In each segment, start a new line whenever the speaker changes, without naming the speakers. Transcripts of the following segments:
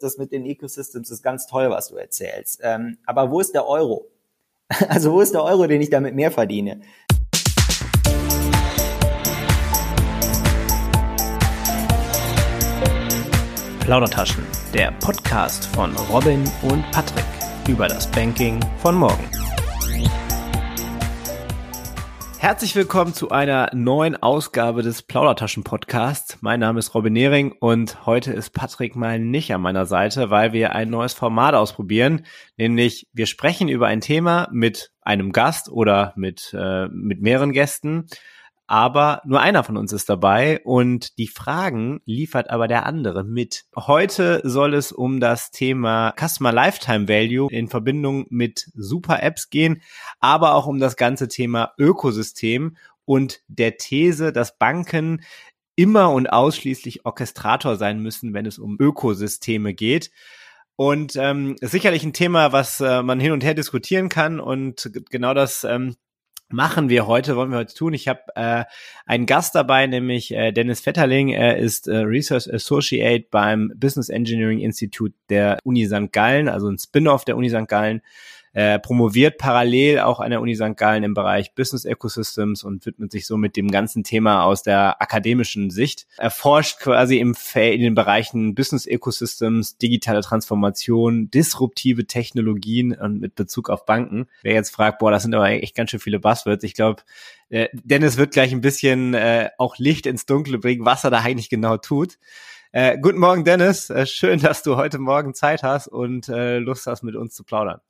das mit den Ecosystems ist ganz toll, was du erzählst. Ähm, aber wo ist der Euro? Also wo ist der Euro, den ich damit mehr verdiene?
Plaudertaschen, der Podcast von Robin und Patrick über das Banking von morgen. Herzlich willkommen zu einer neuen Ausgabe des Plaudertaschen Podcasts. Mein Name ist Robin Nehring und heute ist Patrick mal nicht an meiner Seite, weil wir ein neues Format ausprobieren, nämlich wir sprechen über ein Thema mit einem Gast oder mit, äh, mit mehreren Gästen aber nur einer von uns ist dabei und die Fragen liefert aber der andere mit. Heute soll es um das Thema Customer Lifetime Value in Verbindung mit Super Apps gehen, aber auch um das ganze Thema Ökosystem und der These, dass Banken immer und ausschließlich Orchestrator sein müssen, wenn es um Ökosysteme geht. Und ähm, sicherlich ein Thema, was äh, man hin und her diskutieren kann. Und genau das ähm, machen wir heute, wollen wir heute tun. Ich habe äh, einen Gast dabei, nämlich äh, Dennis Vetterling. Er ist äh, Research Associate beim Business Engineering Institute der Uni St. Gallen, also ein Spin-off der Uni St. Gallen äh, promoviert parallel auch an der Uni St. Gallen im Bereich Business Ecosystems und widmet sich so mit dem ganzen Thema aus der akademischen Sicht. Er forscht quasi im in den Bereichen Business Ecosystems, digitale Transformation, disruptive Technologien und mit Bezug auf Banken. Wer jetzt fragt, boah, das sind aber echt ganz schön viele Buzzwords. Ich glaube, äh, Dennis wird gleich ein bisschen äh, auch Licht ins Dunkle bringen, was er da eigentlich genau tut. Äh, guten Morgen, Dennis. Äh, schön, dass du heute Morgen Zeit hast und äh, Lust hast, mit uns zu plaudern.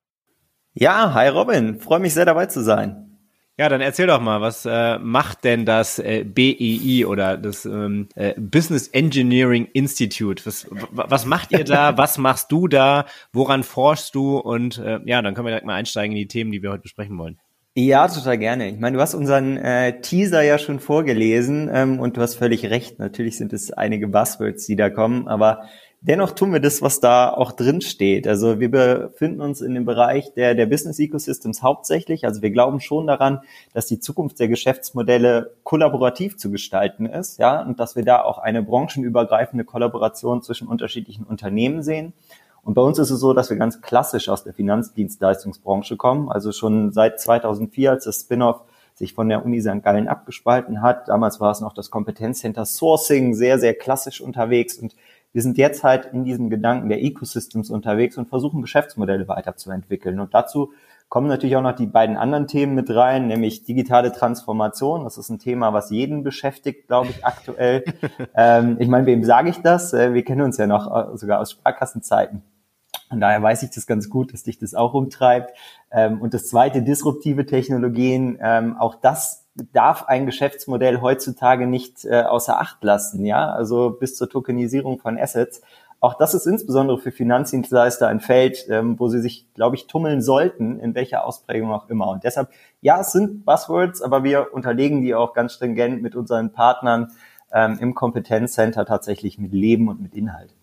Ja, hi Robin, freue mich sehr dabei zu sein.
Ja, dann erzähl doch mal, was äh, macht denn das äh, BEI oder das ähm, äh, Business Engineering Institute? Was, was macht ihr da? was machst du da? Woran forschst du? Und äh, ja, dann können wir direkt mal einsteigen in die Themen, die wir heute besprechen wollen.
Ja, total gerne. Ich meine, du hast unseren äh, Teaser ja schon vorgelesen ähm, und du hast völlig recht. Natürlich sind es einige Buzzwords, die da kommen, aber Dennoch tun wir das, was da auch drin steht. Also wir befinden uns in dem Bereich der, der Business Ecosystems hauptsächlich. Also wir glauben schon daran, dass die Zukunft der Geschäftsmodelle kollaborativ zu gestalten ist, ja, und dass wir da auch eine branchenübergreifende Kollaboration zwischen unterschiedlichen Unternehmen sehen. Und bei uns ist es so, dass wir ganz klassisch aus der Finanzdienstleistungsbranche kommen. Also schon seit 2004, als das Spin-off sich von der Uni St. Gallen abgespalten hat. Damals war es noch das Kompetenzcenter Sourcing, sehr, sehr klassisch unterwegs und wir sind jetzt halt in diesem Gedanken der Ecosystems unterwegs und versuchen Geschäftsmodelle weiterzuentwickeln. Und dazu kommen natürlich auch noch die beiden anderen Themen mit rein, nämlich digitale Transformation. Das ist ein Thema, was jeden beschäftigt, glaube ich, aktuell. ähm, ich meine, wem sage ich das? Äh, wir kennen uns ja noch äh, sogar aus Sparkassenzeiten. Und daher weiß ich das ganz gut, dass dich das auch umtreibt. Ähm, und das zweite, disruptive Technologien, ähm, auch das darf ein Geschäftsmodell heutzutage nicht äh, außer Acht lassen, ja, also bis zur Tokenisierung von Assets. Auch das ist insbesondere für Finanzdienstleister ein Feld, ähm, wo sie sich, glaube ich, tummeln sollten, in welcher Ausprägung auch immer. Und deshalb, ja, es sind Buzzwords, aber wir unterlegen die auch ganz stringent mit unseren Partnern ähm, im Kompetenzcenter tatsächlich mit Leben und mit Inhalt.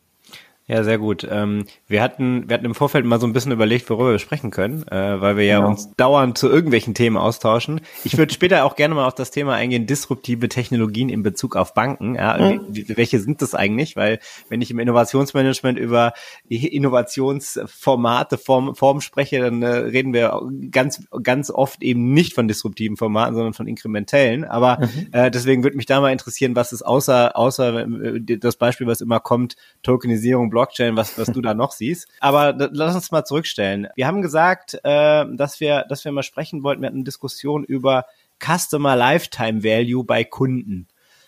Ja, sehr gut. Ähm, wir hatten, wir hatten im Vorfeld mal so ein bisschen überlegt, worüber wir sprechen können, äh, weil wir ja genau. uns dauernd zu irgendwelchen Themen austauschen. Ich würde später auch gerne mal auf das Thema eingehen, disruptive Technologien in Bezug auf Banken. Ja, mhm. welche sind das eigentlich? Weil wenn ich im Innovationsmanagement über Innovationsformate, Form, Form spreche, dann äh, reden wir ganz, ganz oft eben nicht von disruptiven Formaten, sondern von inkrementellen. Aber mhm. äh, deswegen würde mich da mal interessieren, was ist außer, außer äh, das Beispiel, was immer kommt, Tokenisierung, Blockchain, was, was du da noch siehst. Aber lass uns mal zurückstellen. Wir haben gesagt, äh, dass wir, dass wir mal sprechen wollten. Wir hatten eine Diskussion über Customer Lifetime Value bei Kunden.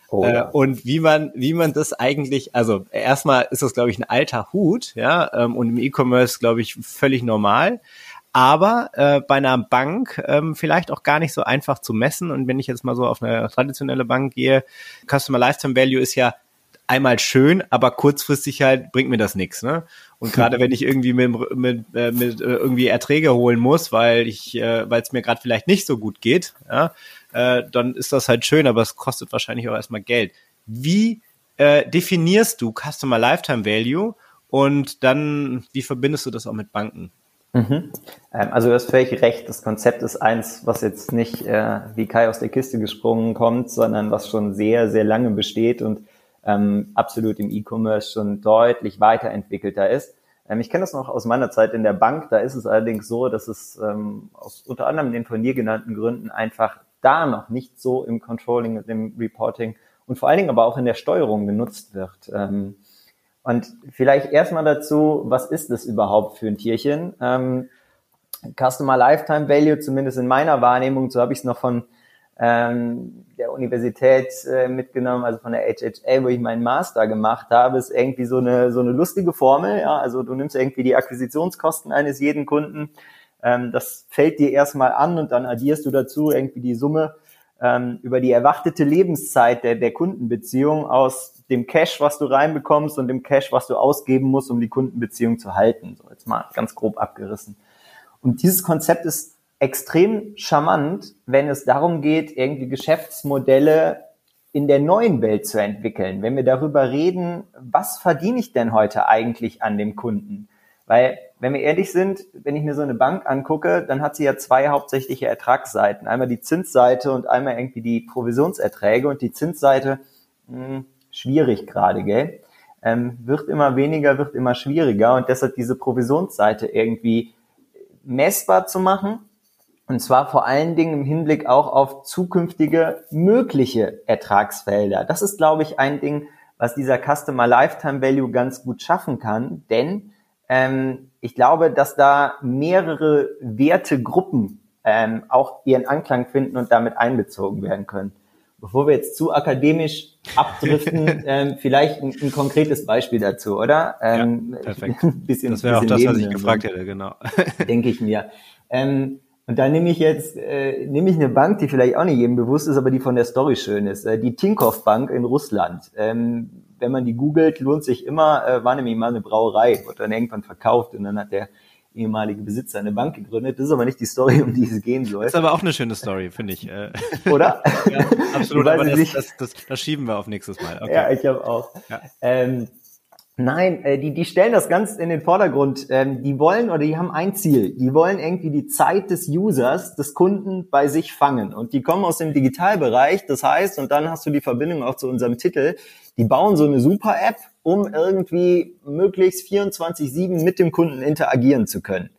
Oh, äh, und wie man, wie man das eigentlich, also erstmal ist das, glaube ich, ein alter Hut, ja, ähm, und im E-Commerce, glaube ich, völlig normal. Aber äh, bei einer Bank ähm, vielleicht auch gar nicht so einfach zu messen. Und wenn ich jetzt mal so auf eine traditionelle Bank gehe, Customer Lifetime Value ist ja einmal schön, aber kurzfristig halt bringt mir das nichts. Ne? Und gerade wenn ich irgendwie mit, mit, äh, mit äh, irgendwie Erträge holen muss, weil ich, äh, weil es mir gerade vielleicht nicht so gut geht, ja, äh, dann ist das halt schön, aber es kostet wahrscheinlich auch erstmal Geld. Wie äh, definierst du Customer Lifetime Value und dann wie verbindest du das auch mit Banken?
Mhm. Ähm, also du hast völlig recht. Das Konzept ist eins, was jetzt nicht äh, wie Kai aus der Kiste gesprungen kommt, sondern was schon sehr, sehr lange besteht und ähm, absolut im E-Commerce schon deutlich weiterentwickelter ist. Ähm, ich kenne das noch aus meiner Zeit in der Bank. Da ist es allerdings so, dass es ähm, aus unter anderem den von dir genannten Gründen einfach da noch nicht so im Controlling und im Reporting und vor allen Dingen aber auch in der Steuerung genutzt wird. Ähm, und vielleicht erstmal dazu, was ist das überhaupt für ein Tierchen? Ähm, Customer Lifetime Value, zumindest in meiner Wahrnehmung, so habe ich es noch von ähm, der Universität äh, mitgenommen, also von der HHA, wo ich meinen Master gemacht habe, ist irgendwie so eine so eine lustige Formel. Ja, also du nimmst irgendwie die Akquisitionskosten eines jeden Kunden, ähm, das fällt dir erstmal an und dann addierst du dazu irgendwie die Summe ähm, über die erwartete Lebenszeit der, der Kundenbeziehung aus dem Cash, was du reinbekommst und dem Cash, was du ausgeben musst, um die Kundenbeziehung zu halten. So jetzt mal ganz grob abgerissen. Und dieses Konzept ist extrem charmant, wenn es darum geht, irgendwie Geschäftsmodelle in der neuen Welt zu entwickeln. Wenn wir darüber reden, was verdiene ich denn heute eigentlich an dem Kunden? Weil, wenn wir ehrlich sind, wenn ich mir so eine Bank angucke, dann hat sie ja zwei hauptsächliche Ertragsseiten. Einmal die Zinsseite und einmal irgendwie die Provisionserträge. Und die Zinsseite, mh, hm, schwierig gerade, gell? Ähm, wird immer weniger, wird immer schwieriger. Und deshalb diese Provisionsseite irgendwie messbar zu machen und zwar vor allen Dingen im Hinblick auch auf zukünftige mögliche Ertragsfelder. Das ist, glaube ich, ein Ding, was dieser Customer Lifetime Value ganz gut schaffen kann, denn ähm, ich glaube, dass da mehrere Wertegruppen ähm, auch ihren Anklang finden und damit einbezogen werden können. Bevor wir jetzt zu akademisch abdriften, ähm, vielleicht ein, ein, konkretes Beispiel dazu, oder?
Ähm, ja, perfekt. bisschen, das wäre auch das, was ich gefragt hätte, genau.
Denke ich mir. Ähm, und da nehme ich jetzt, äh, nehme ich eine Bank, die vielleicht auch nicht jedem bewusst ist, aber die von der Story schön ist. Äh, die Tinkoff Bank in Russland. Ähm, wenn man die googelt, lohnt sich immer, äh, war nämlich mal eine Brauerei, wurde dann irgendwann verkauft und dann hat der ehemalige Besitzer eine Bank gegründet. Das ist aber nicht die Story, um die es gehen soll.
Das ist aber auch eine schöne Story, finde ich. Äh.
Oder?
ja, absolut, aber das, das, das, das, schieben wir auf nächstes Mal.
Okay. Ja, ich habe auch. Ja. Ähm, Nein, äh, die, die stellen das ganz in den Vordergrund. Ähm, die wollen oder die haben ein Ziel. Die wollen irgendwie die Zeit des Users, des Kunden bei sich fangen. Und die kommen aus dem Digitalbereich. Das heißt, und dann hast du die Verbindung auch zu unserem Titel, die bauen so eine Super-App, um irgendwie möglichst 24-7 mit dem Kunden interagieren zu können.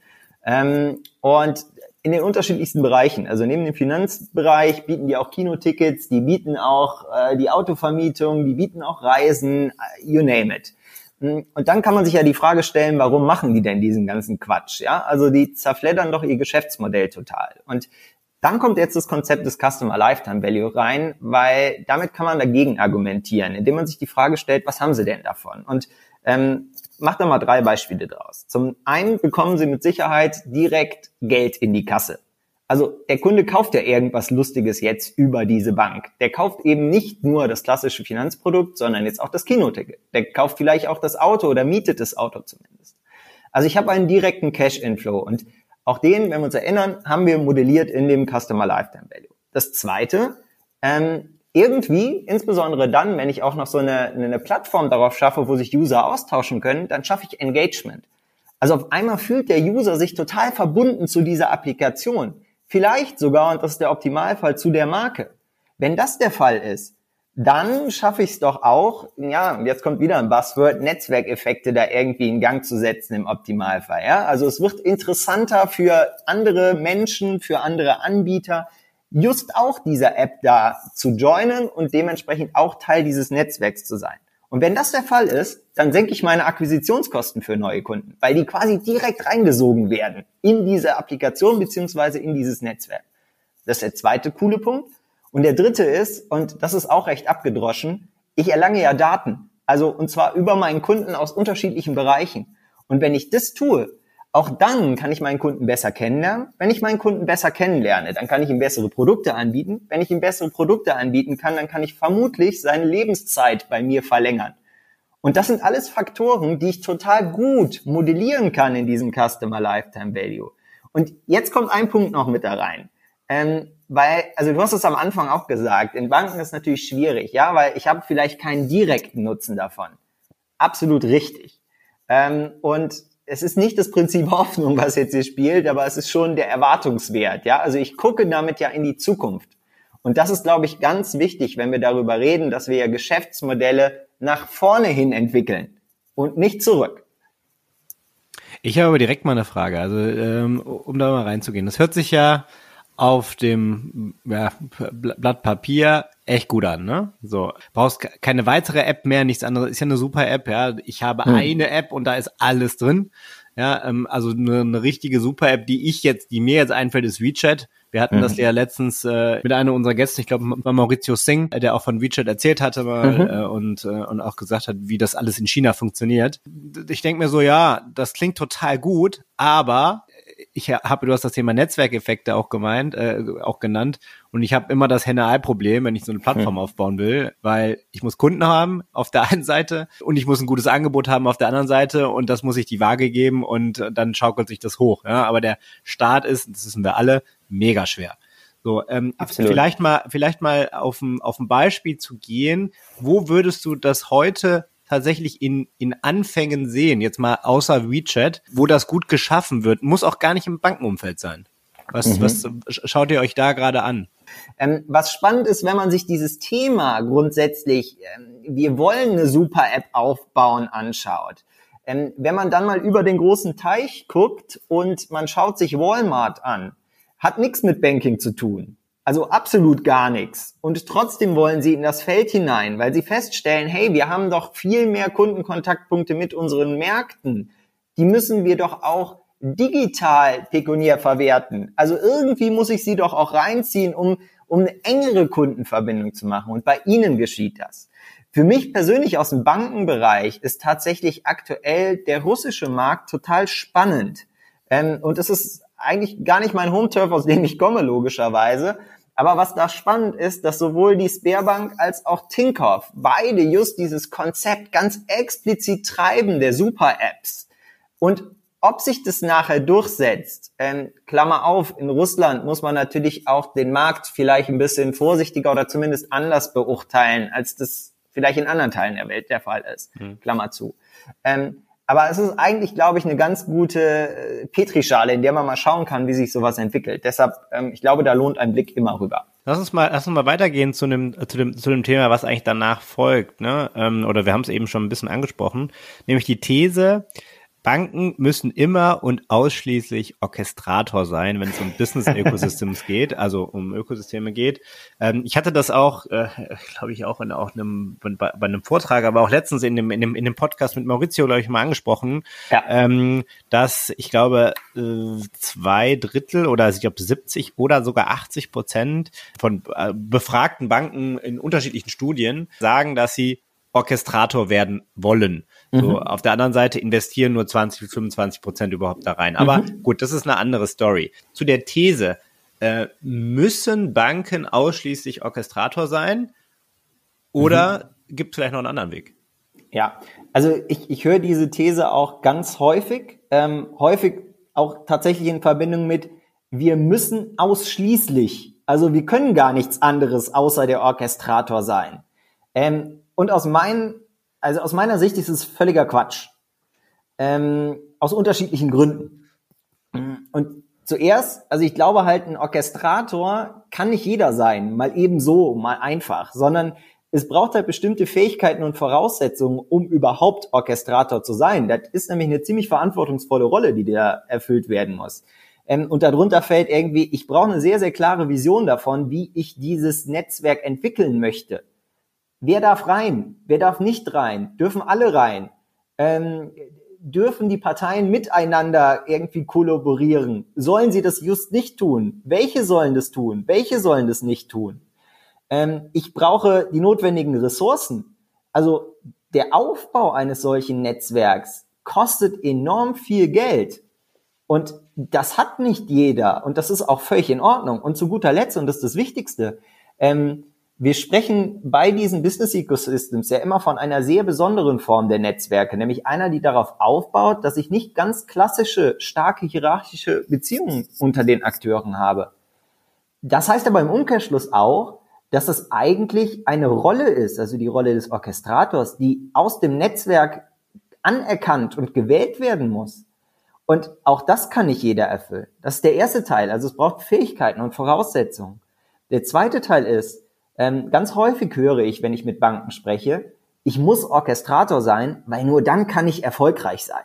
Ähm, und in den unterschiedlichsten Bereichen. Also neben dem Finanzbereich bieten die auch Kinotickets, die bieten auch äh, die Autovermietung, die bieten auch Reisen, äh, you name it. Hm, und dann kann man sich ja die Frage stellen, warum machen die denn diesen ganzen Quatsch? Ja, also die zerfleddern doch ihr Geschäftsmodell total. Und dann kommt jetzt das Konzept des Customer Lifetime Value rein, weil damit kann man dagegen argumentieren, indem man sich die Frage stellt, was haben sie denn davon? Und ähm, macht da mal drei Beispiele draus. Zum einen bekommen sie mit Sicherheit direkt Geld in die Kasse. Also der Kunde kauft ja irgendwas Lustiges jetzt über diese Bank. Der kauft eben nicht nur das klassische Finanzprodukt, sondern jetzt auch das Kinoticket. Der kauft vielleicht auch das Auto oder mietet das Auto zumindest. Also ich habe einen direkten Cash-Inflow und auch den, wenn wir uns erinnern, haben wir modelliert in dem Customer Lifetime Value. Das zweite, ähm, irgendwie, insbesondere dann, wenn ich auch noch so eine, eine Plattform darauf schaffe, wo sich User austauschen können, dann schaffe ich Engagement. Also auf einmal fühlt der User sich total verbunden zu dieser Applikation. Vielleicht sogar, und das ist der Optimalfall, zu der Marke. Wenn das der Fall ist, dann schaffe ich es doch auch, ja, jetzt kommt wieder ein Buzzword, Netzwerkeffekte da irgendwie in Gang zu setzen im Optimalfall. Ja? Also es wird interessanter für andere Menschen, für andere Anbieter, just auch dieser App da zu joinen und dementsprechend auch Teil dieses Netzwerks zu sein. Und wenn das der Fall ist, dann senke ich meine Akquisitionskosten für neue Kunden, weil die quasi direkt reingesogen werden in diese Applikation beziehungsweise in dieses Netzwerk. Das ist der zweite coole Punkt. Und der dritte ist, und das ist auch recht abgedroschen, ich erlange ja Daten. Also, und zwar über meinen Kunden aus unterschiedlichen Bereichen. Und wenn ich das tue, auch dann kann ich meinen Kunden besser kennenlernen. Wenn ich meinen Kunden besser kennenlerne, dann kann ich ihm bessere Produkte anbieten. Wenn ich ihm bessere Produkte anbieten kann, dann kann ich vermutlich seine Lebenszeit bei mir verlängern. Und das sind alles Faktoren, die ich total gut modellieren kann in diesem Customer Lifetime Value. Und jetzt kommt ein Punkt noch mit da rein. Ähm, weil, also du hast es am Anfang auch gesagt, in Banken ist natürlich schwierig, ja, weil ich habe vielleicht keinen direkten Nutzen davon. Absolut richtig. Ähm, und es ist nicht das Prinzip Hoffnung, was jetzt hier spielt, aber es ist schon der Erwartungswert, ja. Also ich gucke damit ja in die Zukunft. Und das ist, glaube ich, ganz wichtig, wenn wir darüber reden, dass wir ja Geschäftsmodelle nach vorne hin entwickeln und nicht zurück.
Ich habe aber direkt mal eine Frage, also ähm, um da mal reinzugehen. Das hört sich ja auf dem ja, Blatt Papier echt gut an, ne? So, brauchst keine weitere App mehr, nichts anderes. Ist ja eine super App, ja. Ich habe hm. eine App und da ist alles drin. Ja, ähm, also eine, eine richtige super App, die ich jetzt, die mir jetzt einfällt, ist WeChat. Wir hatten mhm. das ja letztens äh, mit einer unserer Gäste, ich glaube Maurizio Singh, der auch von WeChat erzählt hatte mal mhm. äh, und, äh, und auch gesagt hat, wie das alles in China funktioniert. Ich denke mir so, ja, das klingt total gut, aber ich habe, du hast das Thema Netzwerkeffekte auch gemeint, äh, auch genannt. Und ich habe immer das Henne-Ei-Problem, wenn ich so eine Plattform hm. aufbauen will, weil ich muss Kunden haben auf der einen Seite und ich muss ein gutes Angebot haben auf der anderen Seite und das muss ich die Waage geben und dann schaukelt sich das hoch. Ja? Aber der Start ist, das wissen wir alle, mega schwer. So, ähm, vielleicht mal, vielleicht mal auf ein, auf ein Beispiel zu gehen. Wo würdest du das heute tatsächlich in, in Anfängen sehen, jetzt mal außer WeChat, wo das gut geschaffen wird, muss auch gar nicht im Bankenumfeld sein. Was, mhm. was schaut ihr euch da gerade an?
Ähm, was spannend ist, wenn man sich dieses Thema grundsätzlich, ähm, wir wollen eine super App aufbauen, anschaut. Ähm, wenn man dann mal über den großen Teich guckt und man schaut sich Walmart an, hat nichts mit Banking zu tun. Also absolut gar nichts. Und trotzdem wollen sie in das Feld hinein, weil sie feststellen, hey, wir haben doch viel mehr Kundenkontaktpunkte mit unseren Märkten. Die müssen wir doch auch digital pekuniär verwerten. Also irgendwie muss ich sie doch auch reinziehen, um, um eine engere Kundenverbindung zu machen. Und bei ihnen geschieht das. Für mich persönlich aus dem Bankenbereich ist tatsächlich aktuell der russische Markt total spannend. Ähm, und es ist eigentlich gar nicht mein Home-Turf, aus dem ich komme, logischerweise. Aber was da spannend ist, dass sowohl die Sperrbank als auch Tinkoff beide just dieses Konzept ganz explizit treiben der Super-Apps. Und ob sich das nachher durchsetzt, ähm, Klammer auf, in Russland muss man natürlich auch den Markt vielleicht ein bisschen vorsichtiger oder zumindest anders beurteilen, als das vielleicht in anderen Teilen der Welt der Fall ist. Mhm. Klammer zu. Ähm, aber es ist eigentlich, glaube ich, eine ganz gute äh, Petrischale, in der man mal schauen kann, wie sich sowas entwickelt. Deshalb, ähm, ich glaube, da lohnt ein Blick immer rüber.
Lass uns mal, lass uns mal weitergehen zu dem, zu dem, zu dem Thema, was eigentlich danach folgt. Ne? Ähm, oder wir haben es eben schon ein bisschen angesprochen, nämlich die These, Banken müssen immer und ausschließlich Orchestrator sein, wenn es um Business Ecosystems geht, also um Ökosysteme geht. Ähm, ich hatte das auch, äh, glaube ich, auch in auch einem, bei, bei, einem Vortrag, aber auch letztens in dem, in dem, in dem Podcast mit Maurizio, glaube ich, mal angesprochen, ja. ähm, dass ich glaube, äh, zwei Drittel oder ich glaube 70 oder sogar 80 Prozent von äh, befragten Banken in unterschiedlichen Studien sagen, dass sie Orchestrator werden wollen. So, mhm. auf der anderen Seite investieren nur 20 bis 25 Prozent überhaupt da rein. Aber mhm. gut, das ist eine andere Story. Zu der These, äh, müssen Banken ausschließlich Orchestrator sein? Oder mhm. gibt es vielleicht noch einen anderen Weg?
Ja, also ich, ich höre diese These auch ganz häufig, ähm, häufig auch tatsächlich in Verbindung mit, wir müssen ausschließlich, also wir können gar nichts anderes außer der Orchestrator sein. Ähm, und aus meinen, also aus meiner Sicht ist es völliger Quatsch. Ähm, aus unterschiedlichen Gründen. Und zuerst, also ich glaube halt, ein Orchestrator kann nicht jeder sein, mal eben so, mal einfach, sondern es braucht halt bestimmte Fähigkeiten und Voraussetzungen, um überhaupt Orchestrator zu sein. Das ist nämlich eine ziemlich verantwortungsvolle Rolle, die da erfüllt werden muss. Ähm, und darunter fällt irgendwie, ich brauche eine sehr, sehr klare Vision davon, wie ich dieses Netzwerk entwickeln möchte. Wer darf rein? Wer darf nicht rein? Dürfen alle rein? Ähm, dürfen die Parteien miteinander irgendwie kollaborieren? Sollen sie das just nicht tun? Welche sollen das tun? Welche sollen das nicht tun? Ähm, ich brauche die notwendigen Ressourcen. Also der Aufbau eines solchen Netzwerks kostet enorm viel Geld. Und das hat nicht jeder. Und das ist auch völlig in Ordnung. Und zu guter Letzt, und das ist das Wichtigste, ähm, wir sprechen bei diesen Business Ecosystems ja immer von einer sehr besonderen Form der Netzwerke, nämlich einer, die darauf aufbaut, dass ich nicht ganz klassische, starke hierarchische Beziehungen unter den Akteuren habe. Das heißt aber im Umkehrschluss auch, dass es eigentlich eine Rolle ist, also die Rolle des Orchestrators, die aus dem Netzwerk anerkannt und gewählt werden muss. Und auch das kann nicht jeder erfüllen. Das ist der erste Teil. Also es braucht Fähigkeiten und Voraussetzungen. Der zweite Teil ist, ähm, ganz häufig höre ich, wenn ich mit Banken spreche, ich muss Orchestrator sein, weil nur dann kann ich erfolgreich sein.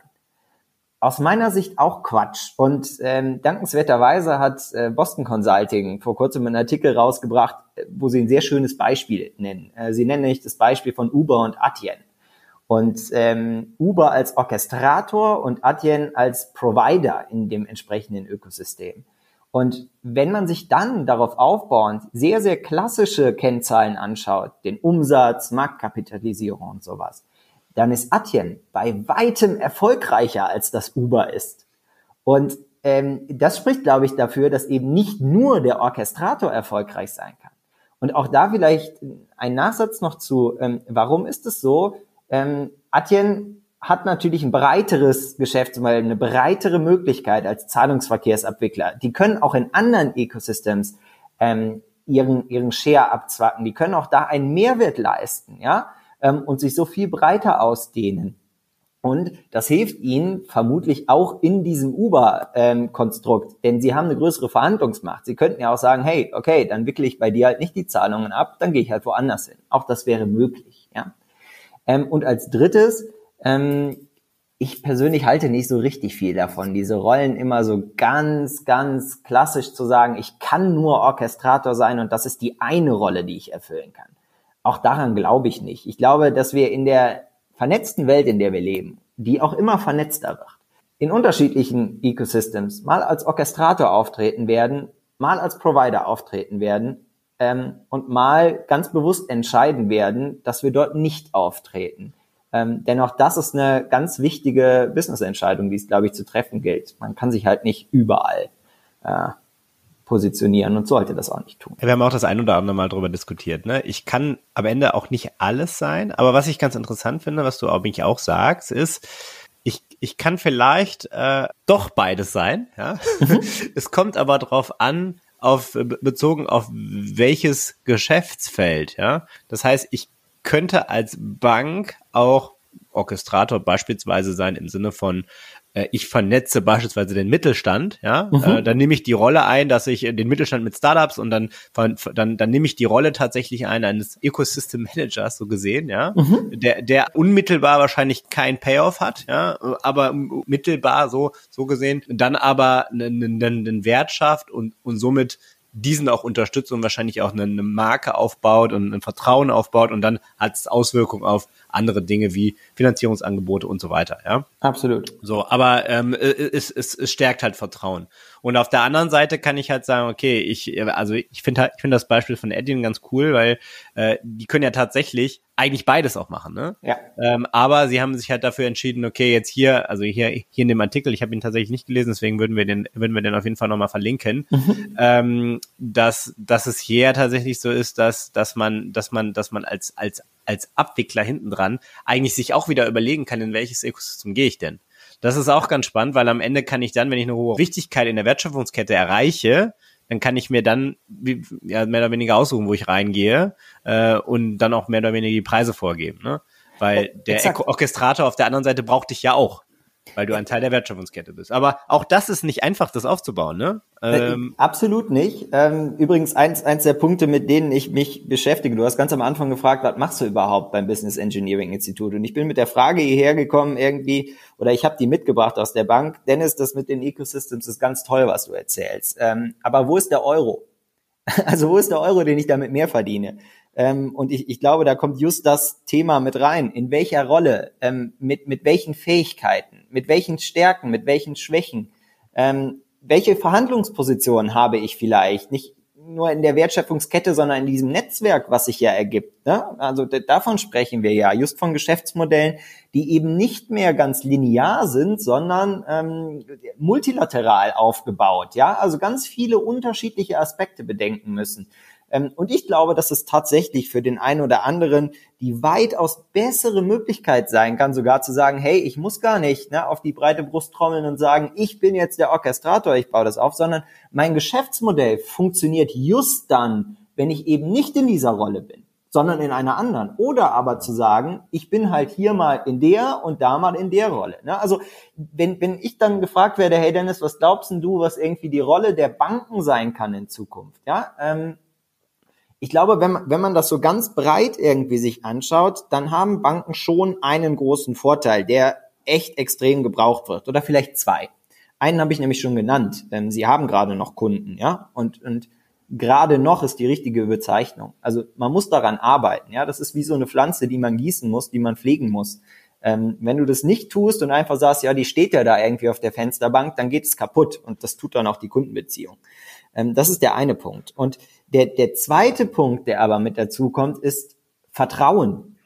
Aus meiner Sicht auch Quatsch. Und ähm, dankenswerterweise hat äh, Boston Consulting vor kurzem einen Artikel rausgebracht, äh, wo sie ein sehr schönes Beispiel nennen. Äh, sie nennen nämlich das Beispiel von Uber und Atien. Und ähm, Uber als Orchestrator und Atien als Provider in dem entsprechenden Ökosystem. Und wenn man sich dann darauf aufbauend sehr, sehr klassische Kennzahlen anschaut, den Umsatz, Marktkapitalisierung und sowas, dann ist Atien bei weitem erfolgreicher als das Uber ist. Und ähm, das spricht, glaube ich, dafür, dass eben nicht nur der Orchestrator erfolgreich sein kann. Und auch da vielleicht ein Nachsatz noch zu, ähm, warum ist es so? Ähm, Atien hat natürlich ein breiteres Geschäftsmodell, eine breitere Möglichkeit als Zahlungsverkehrsabwickler. Die können auch in anderen Ecosystems ähm, ihren, ihren Share abzwacken. Die können auch da einen Mehrwert leisten, ja, ähm, und sich so viel breiter ausdehnen. Und das hilft ihnen vermutlich auch in diesem Uber-Konstrukt, ähm, denn sie haben eine größere Verhandlungsmacht. Sie könnten ja auch sagen, hey, okay, dann wickle ich bei dir halt nicht die Zahlungen ab, dann gehe ich halt woanders hin. Auch das wäre möglich, ja. Ähm, und als drittes, ähm, ich persönlich halte nicht so richtig viel davon, diese Rollen immer so ganz, ganz klassisch zu sagen, ich kann nur Orchestrator sein und das ist die eine Rolle, die ich erfüllen kann. Auch daran glaube ich nicht. Ich glaube, dass wir in der vernetzten Welt, in der wir leben, die auch immer vernetzter wird, in unterschiedlichen Ecosystems mal als Orchestrator auftreten werden, mal als Provider auftreten werden ähm, und mal ganz bewusst entscheiden werden, dass wir dort nicht auftreten. Ähm, denn auch das ist eine ganz wichtige Business-Entscheidung, die es, glaube ich, zu treffen gilt. Man kann sich halt nicht überall äh, positionieren und sollte das auch nicht tun.
Wir haben auch das ein oder andere Mal darüber diskutiert. Ne? Ich kann am Ende auch nicht alles sein, aber was ich ganz interessant finde, was du mich auch sagst, ist, ich, ich kann vielleicht äh, doch beides sein. Ja? Mhm. es kommt aber darauf an, auf bezogen auf welches Geschäftsfeld. Ja, das heißt, ich könnte als Bank auch Orchestrator beispielsweise sein im Sinne von äh, ich vernetze beispielsweise den Mittelstand, ja, mhm. äh, dann nehme ich die Rolle ein, dass ich den Mittelstand mit Startups und dann dann dann nehme ich die Rolle tatsächlich ein eines Ecosystem Managers so gesehen, ja, mhm. der der unmittelbar wahrscheinlich kein Payoff hat, ja, aber mittelbar so so gesehen, dann aber einen, einen, einen Wert schafft und und somit diesen auch unterstützt und wahrscheinlich auch eine, eine Marke aufbaut und ein Vertrauen aufbaut und dann hat es Auswirkungen auf andere Dinge wie Finanzierungsangebote und so weiter. Ja,
absolut.
So, aber ähm, es, es, es stärkt halt Vertrauen. Und auf der anderen Seite kann ich halt sagen, okay, ich also ich finde halt, ich finde das Beispiel von Edin ganz cool, weil äh, die können ja tatsächlich eigentlich beides auch machen, ne?
Ja.
Ähm, aber sie haben sich halt dafür entschieden, okay, jetzt hier, also hier, hier in dem Artikel, ich habe ihn tatsächlich nicht gelesen, deswegen würden wir den, würden wir den auf jeden Fall nochmal verlinken, mhm. ähm, dass, dass es hier tatsächlich so ist, dass, dass man, dass man, dass man als, als, als Abwickler hinten dran eigentlich sich auch wieder überlegen kann, in welches Ökosystem gehe ich denn? Das ist auch ganz spannend, weil am Ende kann ich dann, wenn ich eine hohe Wichtigkeit in der Wertschöpfungskette erreiche, dann kann ich mir dann ja, mehr oder weniger aussuchen, wo ich reingehe äh, und dann auch mehr oder weniger die Preise vorgeben. Ne? Weil der Exakt. Orchestrator auf der anderen Seite braucht dich ja auch weil du ein Teil der Wertschöpfungskette bist. Aber auch das ist nicht einfach, das aufzubauen, ne?
Äh, ähm, Absolut nicht. Ähm, übrigens eins, eins der Punkte, mit denen ich mich beschäftige. Du hast ganz am Anfang gefragt, was machst du überhaupt beim Business Engineering Institut? Und ich bin mit der Frage hierher gekommen irgendwie, oder ich habe die mitgebracht aus der Bank. Dennis, das mit den Ecosystems ist ganz toll, was du erzählst. Ähm, aber wo ist der Euro? Also wo ist der Euro, den ich damit mehr verdiene? Ähm, und ich, ich glaube, da kommt just das Thema mit rein. In welcher Rolle, ähm, mit, mit welchen Fähigkeiten, mit welchen Stärken, mit welchen Schwächen, ähm, welche Verhandlungspositionen habe ich vielleicht? Nicht nur in der Wertschöpfungskette, sondern in diesem Netzwerk, was sich ja ergibt. Ne? Also davon sprechen wir ja, just von Geschäftsmodellen, die eben nicht mehr ganz linear sind, sondern ähm, multilateral aufgebaut. Ja, also ganz viele unterschiedliche Aspekte bedenken müssen. Ähm, und ich glaube, dass es tatsächlich für den einen oder anderen die weitaus bessere Möglichkeit sein kann, sogar zu sagen, hey, ich muss gar nicht ne, auf die breite Brust trommeln und sagen, ich bin jetzt der Orchestrator, ich baue das auf, sondern mein Geschäftsmodell funktioniert just dann, wenn ich eben nicht in dieser Rolle bin sondern in einer anderen. Oder aber zu sagen, ich bin halt hier mal in der und da mal in der Rolle. Ne? Also wenn, wenn ich dann gefragt werde, hey Dennis, was glaubst du, was irgendwie die Rolle der Banken sein kann in Zukunft? Ja, ähm, ich glaube, wenn man, wenn man das so ganz breit irgendwie sich anschaut, dann haben Banken schon einen großen Vorteil, der echt extrem gebraucht wird. Oder vielleicht zwei. Einen habe ich nämlich schon genannt. Ähm, Sie haben gerade noch Kunden, ja, und, und gerade noch ist die richtige Bezeichnung. Also man muss daran arbeiten, ja. Das ist wie so eine Pflanze, die man gießen muss, die man pflegen muss. Ähm, wenn du das nicht tust und einfach sagst, ja, die steht ja da irgendwie auf der Fensterbank, dann geht es kaputt und das tut dann auch die Kundenbeziehung. Ähm, das ist der eine Punkt. Und der, der zweite Punkt, der aber mit dazu kommt, ist Vertrauen.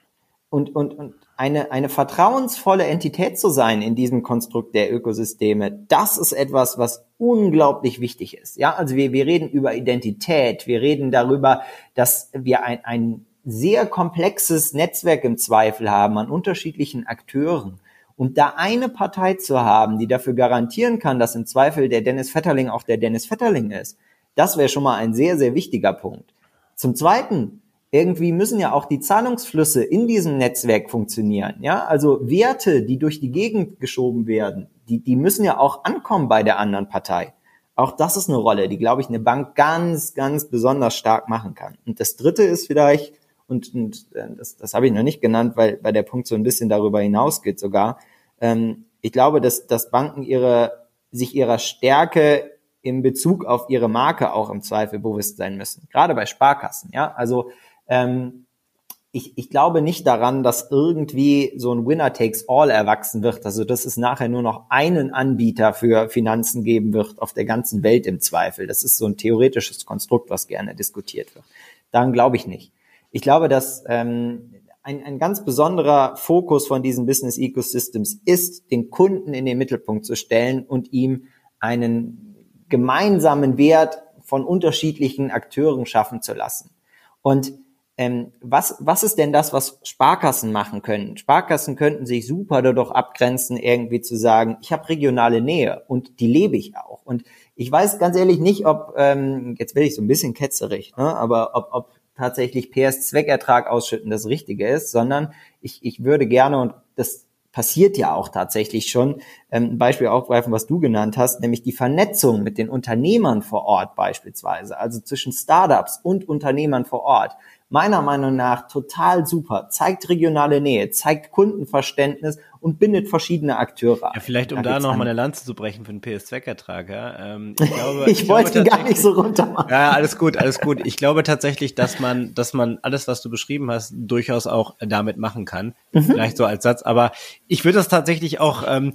Und, und, und eine, eine vertrauensvolle Entität zu sein in diesem Konstrukt der Ökosysteme, das ist etwas, was unglaublich wichtig ist. Ja, also wir, wir reden über Identität, wir reden darüber, dass wir ein, ein sehr komplexes Netzwerk im Zweifel haben an unterschiedlichen Akteuren. Und da eine Partei zu haben, die dafür garantieren kann, dass im Zweifel der Dennis Vetterling auch der Dennis Vetterling ist, das wäre schon mal ein sehr, sehr wichtiger Punkt. Zum Zweiten, irgendwie müssen ja auch die Zahlungsflüsse in diesem Netzwerk funktionieren. Ja, also Werte, die durch die Gegend geschoben werden, die, die müssen ja auch ankommen bei der anderen Partei. Auch das ist eine Rolle, die, glaube ich, eine Bank ganz, ganz besonders stark machen kann. Und das dritte ist vielleicht, und, und äh, das, das habe ich noch nicht genannt, weil, weil der Punkt so ein bisschen darüber hinausgeht sogar. Ähm, ich glaube, dass, dass Banken ihre, sich ihrer Stärke in Bezug auf ihre Marke auch im Zweifel bewusst sein müssen. Gerade bei Sparkassen, ja. Also ähm, ich, ich glaube nicht daran, dass irgendwie so ein Winner takes all erwachsen wird. Also dass es nachher nur noch einen Anbieter für Finanzen geben wird auf der ganzen Welt im Zweifel. Das ist so ein theoretisches Konstrukt, was gerne diskutiert wird. Daran glaube ich nicht ich glaube, dass ähm, ein, ein ganz besonderer Fokus von diesen Business Ecosystems ist, den Kunden in den Mittelpunkt zu stellen und ihm einen gemeinsamen Wert von unterschiedlichen Akteuren schaffen zu lassen. Und ähm, was, was ist denn das, was Sparkassen machen können? Sparkassen könnten sich super dadurch abgrenzen, irgendwie zu sagen, ich habe regionale Nähe und die lebe ich auch. Und ich weiß ganz ehrlich nicht, ob, ähm, jetzt werde ich so ein bisschen ketzerig, ne, aber ob, ob tatsächlich PS-Zweckertrag ausschütten das Richtige ist, sondern ich, ich würde gerne, und das passiert ja auch tatsächlich schon, ähm, ein Beispiel aufgreifen, was du genannt hast, nämlich die Vernetzung mit den Unternehmern vor Ort beispielsweise, also zwischen Startups und Unternehmern vor Ort meiner Meinung nach total super, zeigt regionale Nähe, zeigt Kundenverständnis und bindet verschiedene Akteure
Ja, vielleicht um da, da noch mal eine Lanze zu brechen für den PS-Zweckertrag. Ja. Ähm,
ich, glaube, ich, ich wollte gar nicht so runter machen.
Ja, alles gut, alles gut. Ich glaube tatsächlich, dass man, dass man alles, was du beschrieben hast, durchaus auch damit machen kann. Mhm. Vielleicht so als Satz. Aber ich würde das tatsächlich auch ähm,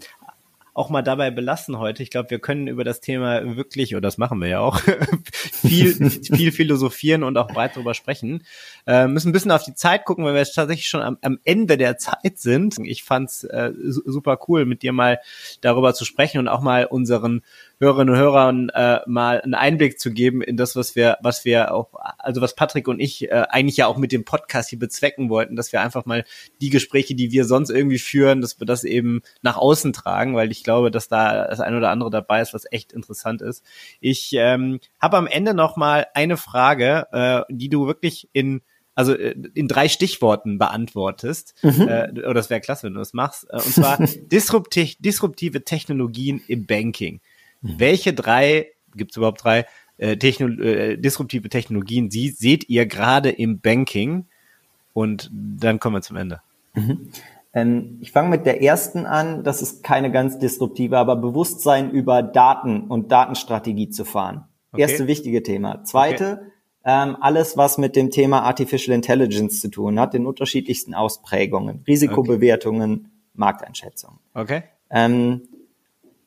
auch mal dabei belassen heute. Ich glaube, wir können über das Thema wirklich, oder das machen wir ja auch, viel, viel philosophieren und auch breit darüber sprechen. Äh, müssen ein bisschen auf die Zeit gucken, weil wir jetzt tatsächlich schon am, am Ende der Zeit sind. Ich fand's äh, super cool, mit dir mal darüber zu sprechen und auch mal unseren Hörerinnen und Hörern äh, mal einen Einblick zu geben in das, was wir, was wir auch, also was Patrick und ich äh, eigentlich ja auch mit dem Podcast hier bezwecken wollten, dass wir einfach mal die Gespräche, die wir sonst irgendwie führen, dass wir das eben nach außen tragen, weil ich glaube, dass da das ein oder andere dabei ist, was echt interessant ist. Ich ähm, habe am Ende noch mal eine Frage, äh, die du wirklich in also äh, in drei Stichworten beantwortest. Mhm. Äh, oder das wäre klasse, wenn du das machst. Äh, und zwar disruptiv, disruptive Technologien im Banking. Mhm. Welche drei, gibt es überhaupt drei, äh, Techno äh, disruptive Technologien sie, seht ihr gerade im Banking? Und dann kommen wir zum Ende.
Mhm. Ähm, ich fange mit der ersten an. Das ist keine ganz disruptive, aber Bewusstsein über Daten und Datenstrategie zu fahren. Okay. Erste wichtige Thema. Zweite, okay. ähm, alles, was mit dem Thema Artificial Intelligence zu tun hat, in unterschiedlichsten Ausprägungen. Risikobewertungen, okay. Markteinschätzungen.
Okay.
Ähm,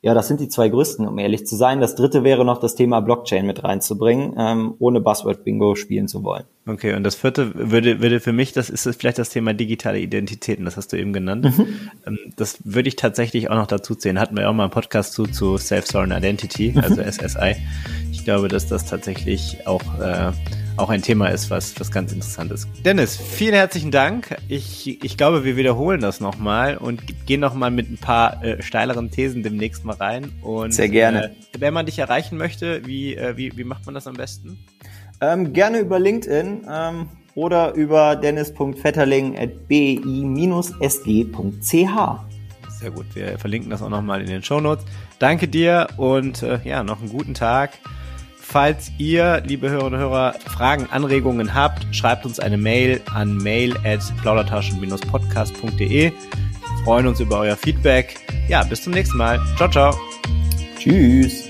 ja, das sind die zwei größten, um ehrlich zu sein. Das dritte wäre noch das Thema Blockchain mit reinzubringen, ähm, ohne Buzzword-Bingo spielen zu wollen.
Okay, und das vierte würde, würde für mich, das ist vielleicht das Thema digitale Identitäten, das hast du eben genannt. Mhm. Ähm, das würde ich tatsächlich auch noch dazu zählen. Hatten wir ja auch mal einen Podcast zu, zu Self-Sovereign Identity, also SSI. Ich glaube, dass das tatsächlich auch äh, auch ein Thema ist, was, was ganz interessant ist. Dennis, vielen herzlichen Dank. Ich, ich glaube, wir wiederholen das nochmal und gehen nochmal mit ein paar äh, steileren Thesen demnächst mal rein. Und,
Sehr gerne. Äh,
wenn man dich erreichen möchte, wie, äh, wie, wie macht man das am besten?
Ähm, gerne über LinkedIn ähm, oder über dennis.vetterling.bi-sg.ch.
Sehr gut, wir verlinken das auch nochmal in den Show Notes. Danke dir und äh, ja, noch einen guten Tag falls ihr, liebe Hörerinnen und Hörer, Fragen, Anregungen habt, schreibt uns eine Mail an mail at plaudertaschen-podcast.de. Freuen uns über euer Feedback. Ja, bis zum nächsten Mal. Ciao, ciao.
Tschüss.